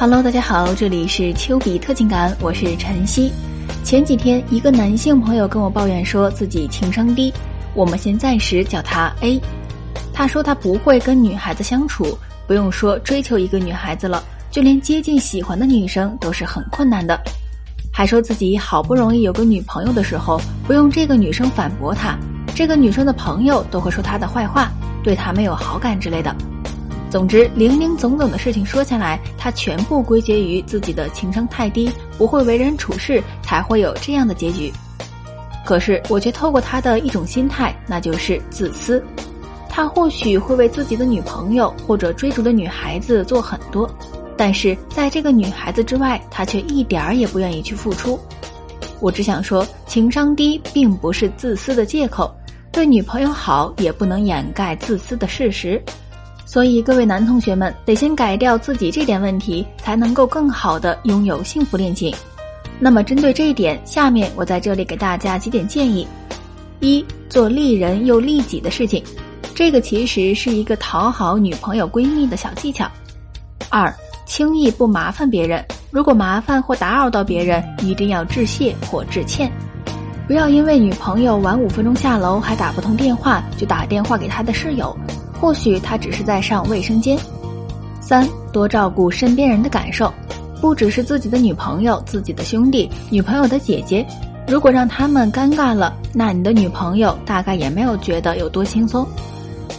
Hello，大家好，这里是丘比特情感，我是晨曦。前几天，一个男性朋友跟我抱怨说自己情商低，我们先暂时叫他 A。他说他不会跟女孩子相处，不用说追求一个女孩子了，就连接近喜欢的女生都是很困难的。还说自己好不容易有个女朋友的时候，不用这个女生反驳他，这个女生的朋友都会说他的坏话，对他没有好感之类的。总之，零零总总的事情说下来，他全部归结于自己的情商太低，不会为人处事，才会有这样的结局。可是，我却透过他的一种心态，那就是自私。他或许会为自己的女朋友或者追逐的女孩子做很多，但是在这个女孩子之外，他却一点儿也不愿意去付出。我只想说，情商低并不是自私的借口，对女朋友好也不能掩盖自私的事实。所以，各位男同学们得先改掉自己这点问题，才能够更好的拥有幸福恋情。那么，针对这一点，下面我在这里给大家几点建议：一、做利人又利己的事情，这个其实是一个讨好女朋友闺蜜的小技巧；二、轻易不麻烦别人，如果麻烦或打扰到别人，一定要致谢或致歉，不要因为女朋友晚五分钟下楼还打不通电话，就打电话给她的室友。或许他只是在上卫生间。三多照顾身边人的感受，不只是自己的女朋友、自己的兄弟、女朋友的姐姐。如果让他们尴尬了，那你的女朋友大概也没有觉得有多轻松。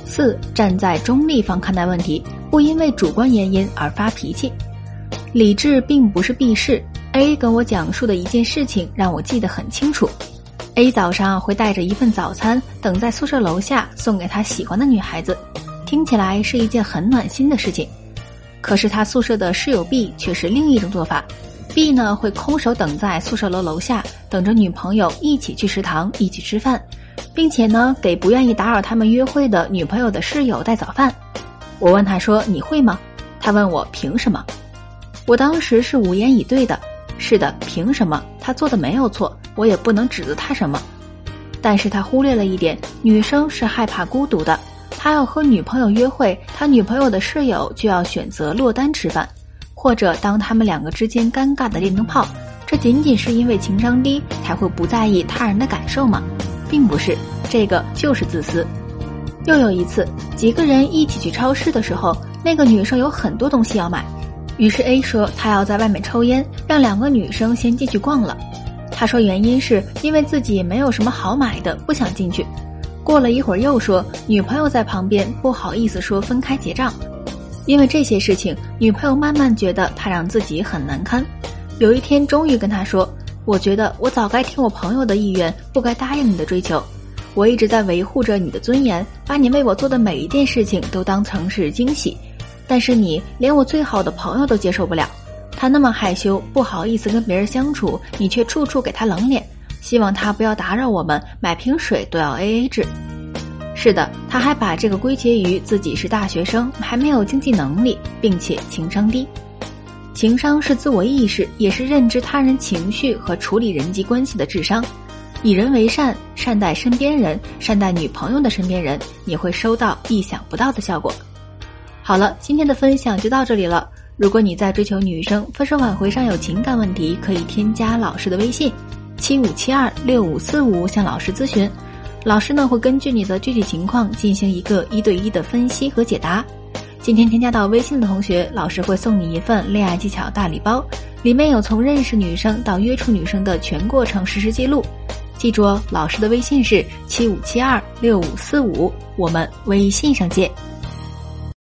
四站在中立方看待问题，不因为主观原因而发脾气。理智并不是避世。A 跟我讲述的一件事情让我记得很清楚。A 早上会带着一份早餐等在宿舍楼下，送给他喜欢的女孩子，听起来是一件很暖心的事情。可是他宿舍的室友 B 却是另一种做法，B 呢会空手等在宿舍楼楼下，等着女朋友一起去食堂一起吃饭，并且呢给不愿意打扰他们约会的女朋友的室友带早饭。我问他说你会吗？他问我凭什么？我当时是无言以对的。是的，凭什么？他做的没有错。我也不能指责他什么，但是他忽略了一点，女生是害怕孤独的，他要和女朋友约会，他女朋友的室友就要选择落单吃饭，或者当他们两个之间尴尬的电灯泡，这仅仅是因为情商低才会不在意他人的感受吗？并不是，这个就是自私。又有一次，几个人一起去超市的时候，那个女生有很多东西要买，于是 A 说他要在外面抽烟，让两个女生先进去逛了。他说原因是因为自己没有什么好买的，不想进去。过了一会儿又说女朋友在旁边，不好意思说分开结账。因为这些事情，女朋友慢慢觉得他让自己很难堪。有一天终于跟他说：“我觉得我早该听我朋友的意愿，不该答应你的追求。我一直在维护着你的尊严，把你为我做的每一件事情都当成是惊喜，但是你连我最好的朋友都接受不了。”他那么害羞，不好意思跟别人相处，你却处处给他冷脸，希望他不要打扰我们，买瓶水都要 A A 制。是的，他还把这个归结于自己是大学生，还没有经济能力，并且情商低。情商是自我意识，也是认知他人情绪和处理人际关系的智商。以人为善，善待身边人，善待女朋友的身边人，你会收到意想不到的效果。好了，今天的分享就到这里了。如果你在追求女生、分手挽回上有情感问题，可以添加老师的微信：七五七二六五四五，向老师咨询。老师呢会根据你的具体情况进行一个一对一的分析和解答。今天添加到微信的同学，老师会送你一份恋爱技巧大礼包，里面有从认识女生到约处女生的全过程实时记录。记住哦，老师的微信是七五七二六五四五，我们微信上见。